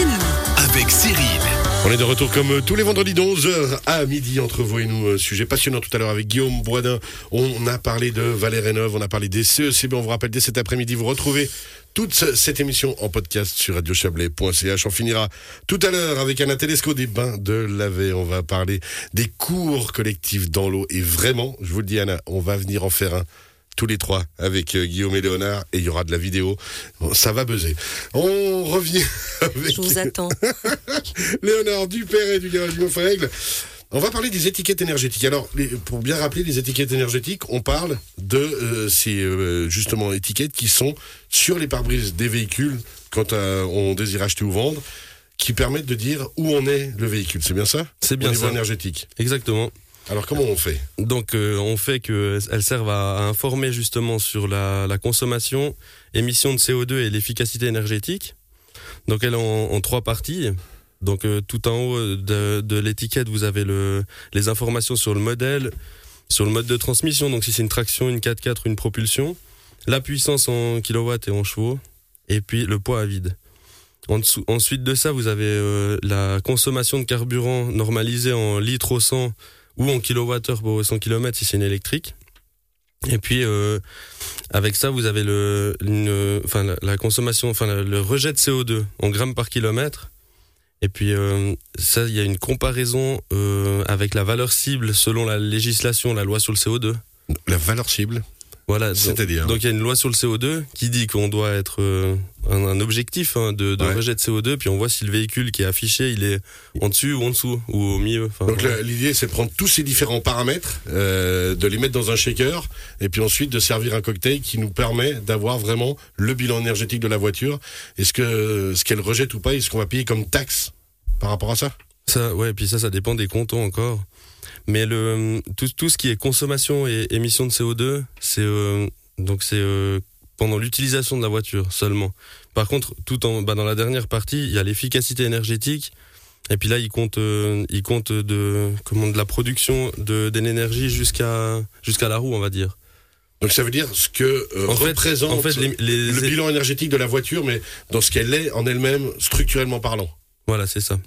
nous avec Cyril. On est de retour comme tous les vendredis de 11h à midi entre vous et nous. Euh, Sujet passionnant tout à l'heure avec Guillaume Boisdin. On a parlé de Valère Rénov, on a parlé des CECB. On vous rappelle dès cet après-midi, vous retrouvez toute ce- cette émission en podcast sur radiochablais.ch. On finira tout à l'heure avec Anna Telesco des bains de laver. On va parler des cours collectifs dans l'eau. Et vraiment, je vous le dis Anna, on va venir en faire un tous les trois avec euh, Guillaume et Léonard et il y aura de la vidéo. Bon, ça va buzzer. On revient avec Je vous attends. Léonard Dupéret du garage Règle. On va parler des étiquettes énergétiques. Alors, les- pour bien rappeler les étiquettes énergétiques, on parle de euh, ces euh, justement étiquettes qui sont sur les pare-brises des véhicules quand euh, on désire acheter ou vendre, qui permettent de dire où en est le véhicule. C'est bien ça? C'est Au bien niveau ça. énergétique. Exactement. Alors, comment on fait? Donc euh, on fait qu'elles servent à, informer justement sur la, consommation, émission de CO2 et l'efficacité énergétique. Donc elle est en, trois parties. Donc euh, tout en haut de, l'étiquette, vous avez le, les informations sur le modèle, sur le mode de transmission, donc si c'est une traction, une 4x4 ou une propulsion, la puissance en kilowatts et en chevaux, et puis le poids à vide. Ensuite de ça, vous avez euh, la consommation de carburant normalisée en litres au 100 ou en kilowattheure pour 100 km si c'est une électrique. Et puis euh, avec ça, vous avez le, enfin la, consommation, enfin le rejet de CO2 en grammes par kilomètre. Et puis euh, ça, il y a une comparaison euh, avec la valeur cible selon la législation, la loi sur le CO2. La valeur cible, Voilà. donc- c'est-à-dire donc il y a une loi sur le CO2 qui dit qu'on doit être euh, un, un objectif hein, de, de Ouais. rejet de CO2, puis on voit si le véhicule qui est affiché, il est en dessus ou en dessous ou au milieu. Enfin, Donc l'idée c'est de prendre tous ces différents paramètres, euh, de les mettre dans un shaker et puis ensuite de servir un cocktail qui nous permet d'avoir vraiment le bilan énergétique de la voiture. Est-ce que ce qu'elle rejette ou pas, est-ce qu'on va payer comme taxe par rapport à ça? Ça, ouais, puis ça, ça dépend des cantons encore. Mais le tout, tout ce qui est consommation et émission de CO2, c'est euh, donc c'est euh, pendant l'utilisation de la voiture seulement. Par contre, tout en bah, dans la dernière partie, il y a l'efficacité énergétique. Et puis là, il compte, euh, il compte de comment de la production de d'énergie jusqu'à jusqu'à la roue, on va dire. Donc ça veut dire ce que euh, En fait- représente En fait, les, les- le bilan énergétique de la voiture, mais dans ce qu'elle est en elle-même structurellement parlant. Voilà, c'est ça.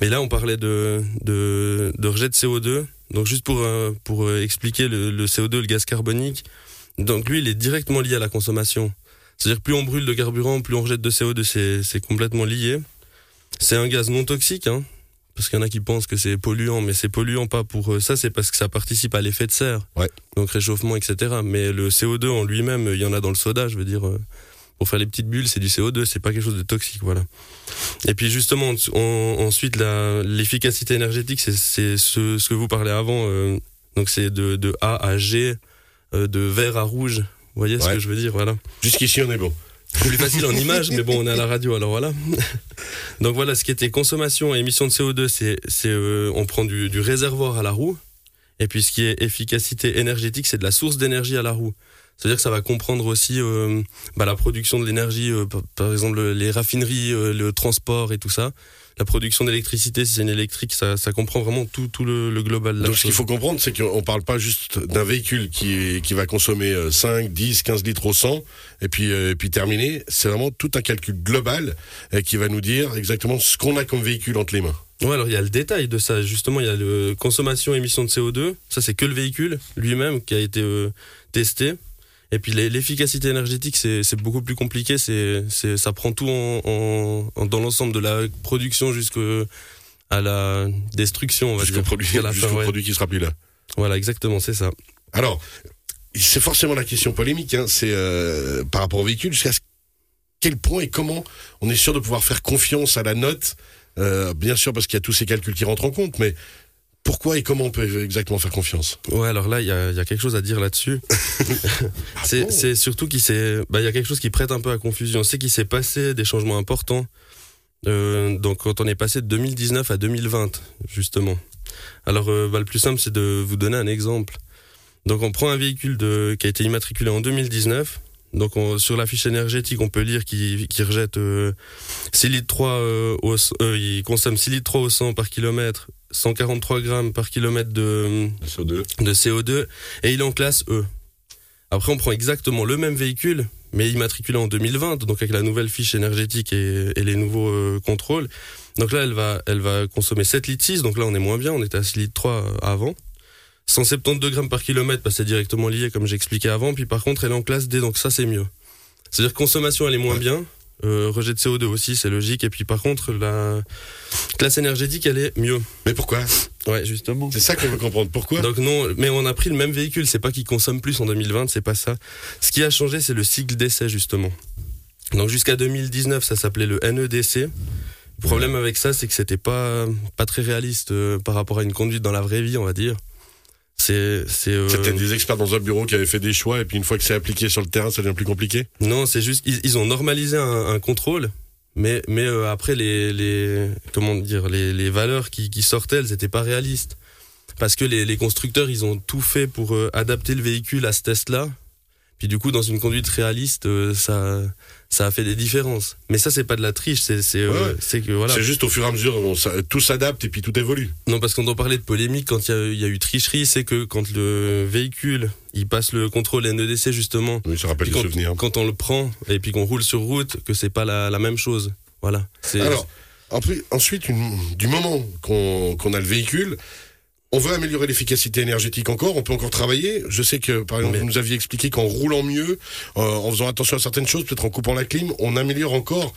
Mais là, on parlait de, de, de rejet de CO2. Donc, juste pour, euh, pour euh, expliquer le, le CO2, le gaz carbonique. Donc, lui, il est directement lié à la consommation. C'est-à-dire, plus on brûle de carburant, plus on rejette de CO2, c'est, c'est complètement lié. C'est un gaz non toxique, hein. Parce qu'il y en a qui pensent que c'est polluant, mais c'est polluant pas pour euh, ça, c'est parce que ça participe à l'effet de serre. Ouais. Donc, réchauffement, etc. Mais le CO2 en lui-même, il y en a dans le soda, je veux dire. pour faire les petites bulles, c'est du CO2, c'est pas quelque chose de toxique, voilà. Et puis justement, en- en- ensuite, l'efficacité énergétique, c'est ce, ce que vous parlez avant. euh, donc c'est de, de A à G, euh, de vert à rouge. Vous voyez ce que je veux dire, voilà. Jusqu'ici on est bon. Plus facile en image, mais bon, on est à la radio, alors voilà. Donc voilà, ce qui était consommation et émission de CO2, c'est c'est euh, on prend du, du réservoir à la roue. Et puis ce qui est efficacité énergétique, c'est de la source d'énergie à la roue. C'est-à-dire que ça va comprendre aussi euh, bah, la production de l'énergie, euh, par, par exemple les raffineries, euh, le transport et tout ça. La production d'électricité, si c'est une électrique, ça, ça comprend vraiment tout, tout le, le global. Donc ce qu'il faut comprendre, c'est qu'on parle pas juste d'un véhicule qui, qui va consommer euh, 5, 10, 15 litres au 100 et puis, euh, et puis terminer. C'est vraiment tout un calcul global euh, qui va nous dire exactement ce qu'on a comme véhicule entre les mains. Ouais, alors il y a le détail de ça. Justement, il y a le consommation, émission de CO2. Ça, c'est que le véhicule lui-même qui a été euh, testé. Et puis l'efficacité énergétique, c'est beaucoup plus compliqué. C'est ça prend tout en, en- en- dans l'ensemble de la production jusqu'à la destruction, on va Jusqu'au produit, ouais. produit qui sera plus là. Voilà, exactement, c'est ça. Alors, c'est forcément la question polémique, hein, c'est euh, par rapport au véhicule, jusqu'à quel point et comment on est sûr de pouvoir faire confiance à la note, euh, bien sûr parce qu'il y a tous ces calculs qui rentrent en compte, mais pourquoi et comment on peut exactement faire confiance? Ouais, alors là, il y a, il y a quelque chose à dire là-dessus. c'est bon? c'est surtout qu'il s'est, bah, il y a quelque chose qui prête un peu à confusion. C'est qu'il s'est passé des changements importants. Euh, donc, quand on est passé de 2019 à 2020, justement. Alors, euh, bah, le plus simple, c'est de vous donner un exemple. Donc, on prend un véhicule de, qui a été immatriculé en 2019. Donc, on- sur la fiche énergétique, on peut lire qu'il rejette euh, 6 litres 3 euh, au, euh, il consomme 6 litres 3 au 100 par kilomètre, 143 grammes par kilomètre de, CO2 de CO2 et il est en classe E. Après, on prend exactement le même véhicule, mais immatriculée en 2020, donc avec la nouvelle fiche énergétique et, les nouveaux euh, contrôles. Donc là, elle va, elle va consommer 7 litres 6, donc là on est moins bien, on était à 6 litres 3 euh, avant. 172 grammes par kilomètre, bah, c'est directement lié comme j'expliquais avant, puis par contre elle est en classe D, donc ça c'est mieux. C'est-à-dire consommation elle est moins bien, euh, rejet de CO2 aussi, c'est logique. Et puis par contre, la classe énergétique, elle est mieux. Mais pourquoi? Ouais, justement. C'est ça qu'on veut comprendre. Pourquoi? Donc non, mais on a pris le même véhicule. C'est pas qu'il consomme plus en 2020, c'est pas ça. Ce qui a changé, c'est le cycle d'essai justement. Donc jusqu'à 2019, ça s'appelait le NEDC. Le problème avec ça, c'est que c'était pas pas très réaliste euh, par rapport à une conduite dans la vraie vie, on va dire. C'est c'est euh... peut-être des experts dans un bureau qui avaient fait des choix et puis une fois que c'est appliqué sur le terrain, ça devient plus compliqué? Non, c'est juste ils, ont normalisé un, un, contrôle, mais mais euh, après les les comment dire les, les valeurs qui, qui sortaient, elles étaient pas réalistes parce que les, les constructeurs ils ont tout fait pour euh, adapter le véhicule à ce test-là. Puis du coup, dans une conduite réaliste, euh, ça ça a fait des différences. Mais ça, c'est pas de la triche, c'est c'est euh, que voilà. C'est juste au fur et à mesure, tout s'adapte et puis tout évolue. Non, parce qu'on on parlait de polémique quand il y, a eu tricherie, c'est que quand le véhicule il passe le contrôle NEDC justement. Oui, ça rappelle quand, souvenirs. Quand on le prend et puis qu'on roule sur route, que c'est pas la, la, même chose. Voilà. Alors, ensuite, une, du moment qu'on qu'on a le véhicule, on veut améliorer l'efficacité énergétique encore, on peut encore travailler. Je sais que, par exemple, vous nous aviez expliqué qu'en roulant mieux, euh, en faisant attention à certaines choses, peut-être en coupant la clim, on améliore encore,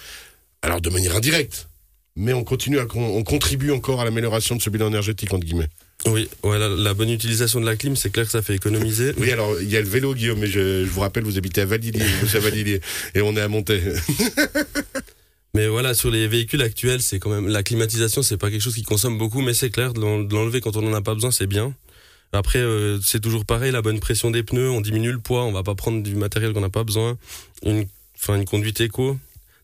alors de manière indirecte, mais on continue à, on contribue encore à l'amélioration de ce bilan énergétique, entre guillemets. Oui, ouais, la, bonne utilisation de la clim, c'est clair que ça fait économiser. Oui, alors il y a le vélo, Guillaume, mais je, vous rappelle, vous habitez à Valdivier, vous à Valdivier, et on est à Montaix. Mais voilà, sur les véhicules actuels, c'est quand même la climatisation, c'est pas quelque chose qui consomme beaucoup, mais c'est clair de l'enlever quand on en a pas besoin, c'est bien. Après, euh, c'est toujours pareil, la bonne pression des pneus, on diminue le poids, on va pas prendre du matériel qu'on n'a pas besoin. Une, enfin, une conduite éco,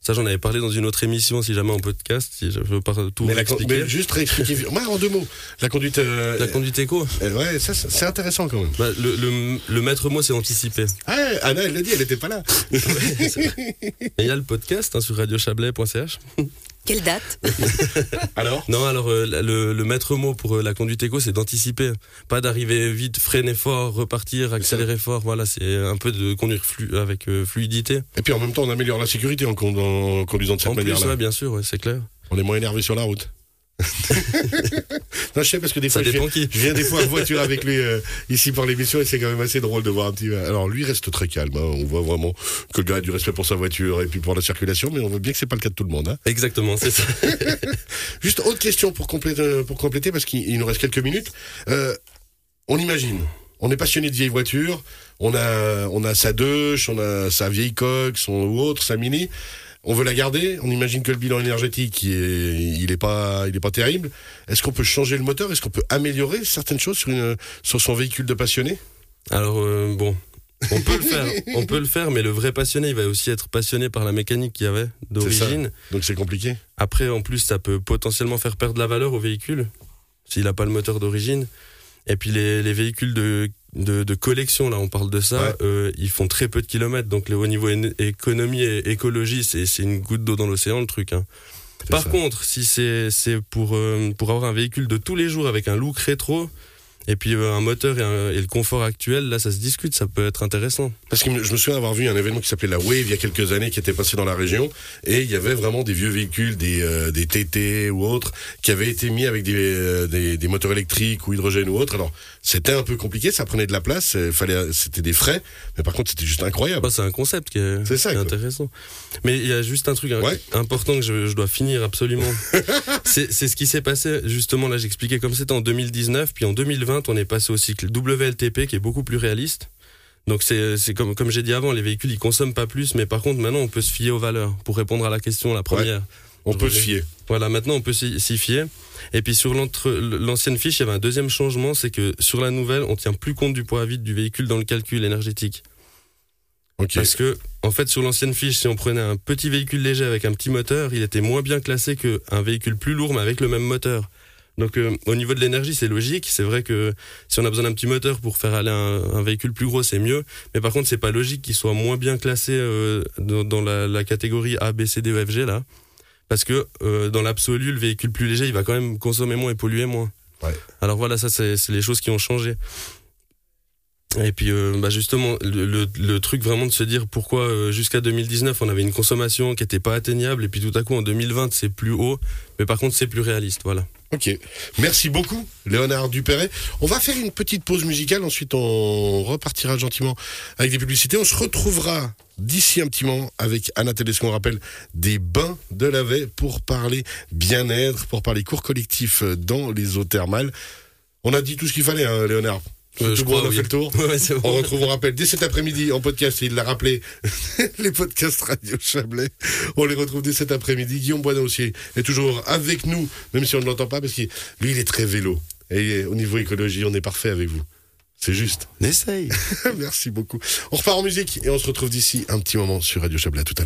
ça, j'en avais parlé dans une autre émission, si jamais en podcast, si je veux pas tout mais expliquer. Mais juste réexpliquer, en deux mots, la conduite... Euh, la conduite éco euh, Ouais, ça, c'est intéressant quand même. Bah, le, le, le, maître mot, c'est anticiper. Ah, Anna, elle l'a dit, elle était pas là. il y a le podcast hein, sur radiochablais.ch. Quelle date Alors Non, alors euh, le, le, maître mot pour euh, la conduite éco, c'est d'anticiper, pas d'arriver vite, freiner fort, repartir, accélérer fort. Voilà, c'est un peu de conduire avec euh, fluidité. Et puis en même temps, on améliore la sécurité en, conduisant de cette manière-là. bien sûr, c'est clair. On est moins énervé sur la route. non, je sais parce que des fois, je viens, des fois en voiture avec lui euh, ici pour l'émission et c'est quand même assez drôle de voir un petit. Alors lui reste très calme. Hein. On voit vraiment que le gars a du respect pour sa voiture et puis pour la circulation, mais on voit bien que c'est pas le cas de tout le monde. Hein. Exactement, c'est ça. Juste autre question pour compléter, pour compléter parce qu'il nous reste quelques minutes. Euh, on imagine. On est passionné de vieilles voitures, on a, on a sa Deutsch, on a sa vieille coque, son ou autre, sa Mini on veut la garder. On imagine que le bilan énergétique, il est, pas, il est pas terrible. Est-ce qu'on peut changer le moteur? Est-ce qu'on peut améliorer certaines choses sur, une, sur son véhicule de passionné? Alors euh, bon, on peut le faire, on peut le faire, mais le vrai passionné, il va aussi être passionné par la mécanique qu'il y avait d'origine. Donc c'est compliqué. Après, en plus, ça peut potentiellement faire perdre la valeur au véhicule s'il n'a pas le moteur d'origine. Et puis les, les véhicules de de, de, collection, là on parle de ça, euh, ils font très peu de kilomètres, donc au niveau économie et écologie, c'est une goutte d'eau dans l'océan le truc. Hein. Par contre, si c'est pour, euh, pour avoir un véhicule de tous les jours avec un look rétro, et puis euh, un moteur et, le confort actuel, là, ça se discute, ça peut être intéressant. Parce que je me souviens avoir vu un événement qui s'appelait la Wave il y a quelques années, qui était passé dans la région, et il y avait vraiment des vieux véhicules, des, euh, des TT ou autres, qui avaient été mis avec des, euh, des, des, moteurs électriques ou hydrogène ou autre. Alors, c'était un peu compliqué, ça prenait de la place, fallait, c'était des frais, mais par contre, c'était juste incroyable. Bah, c'est un concept qui est, ça, intéressant. Mais il y a juste un truc important que je, je, dois finir absolument. c'est ce qui s'est passé, justement, là, j'expliquais comme c'était en 2019, puis en 2020, on est passé au cycle WLTP qui est beaucoup plus réaliste. Donc c'est comme comme j'ai dit avant, les véhicules ils consomment pas plus, mais par contre maintenant on peut se fier aux valeurs pour répondre à la question la première. on peut se fier. Voilà, maintenant on peut s'y fier. Et puis sur l'ancienne fiche, il y avait un deuxième changement, c'est que sur la nouvelle, on tient plus compte du poids à vide du véhicule dans le calcul énergétique. Parce que, en fait, sur l'ancienne fiche, si on prenait un petit véhicule léger avec un petit moteur, il était moins bien classé qu'un véhicule plus lourd mais avec le même moteur. Donc euh, au niveau de l'énergie, c'est logique. C'est vrai que si on a besoin d'un petit moteur pour faire aller un, véhicule plus gros, c'est mieux. Mais par contre, c'est pas logique qu'il soit moins bien classé euh, dans, la, catégorie A, B, C, D, E, F, G là, parce que euh, dans l'absolu, le véhicule plus léger, il va quand même consommer moins et polluer moins. Ouais. Alors voilà, ça c'est les choses qui ont changé. Et puis euh, bah justement, le, le, truc vraiment de se dire pourquoi euh, jusqu'à 2019 on avait une consommation qui n'était pas atteignable et puis tout à coup en 2020 c'est plus haut, mais par contre c'est plus réaliste. Voilà. Ok. Merci beaucoup, Léonard Dupéret. On va faire une petite pause musicale, ensuite on repartira gentiment avec des publicités. On se retrouvera d'ici un petit moment avec Anna Télesco, on rappelle, des bains de lavet pour parler bien-être, pour parler cours collectifs dans les eaux thermales. On a dit tout ce qu'il fallait, hein, Léonard. Euh, je crois, on a oui. fait le tour. Ouais, On retrouve, on rappelle, dès cet après-midi en podcast, il l'a rappelé, les podcasts Radio Chablais. On les retrouve dès cet après-midi. Guillaume Boisdin aussi est toujours avec nous, même si on ne l'entend pas, parce que lui, il est très vélo. Et au niveau écologie, on est parfait avec vous. C'est juste. On essaye. Merci beaucoup. On repart en musique et on se retrouve d'ici un petit moment sur Radio Chablais. À tout à l'heure.